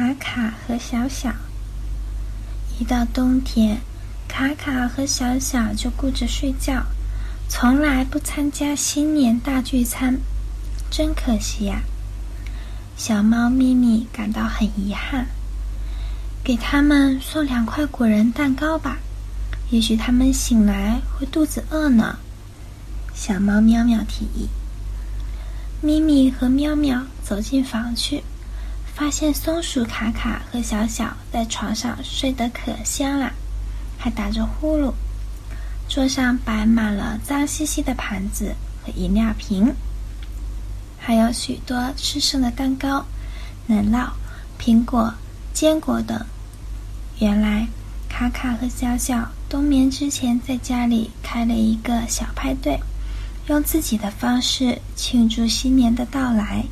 卡卡和小小。一到冬天，卡卡和小小就顾着睡觉，从来不参加新年大聚餐，真可惜呀！小猫咪咪感到很遗憾，给他们送两块果仁蛋糕吧，也许他们醒来会肚子饿呢。小猫喵喵提议。咪咪和喵喵走进房去，发现松鼠卡卡和小小在床上睡得可香了，还打着呼噜。桌上摆满了脏兮兮的盘子和饮料瓶。还有许多吃剩的蛋糕、奶酪、苹果、坚果等。原来，卡卡和小小冬眠之前在家里开了一个小派对，用自己的方式庆祝新年的到来。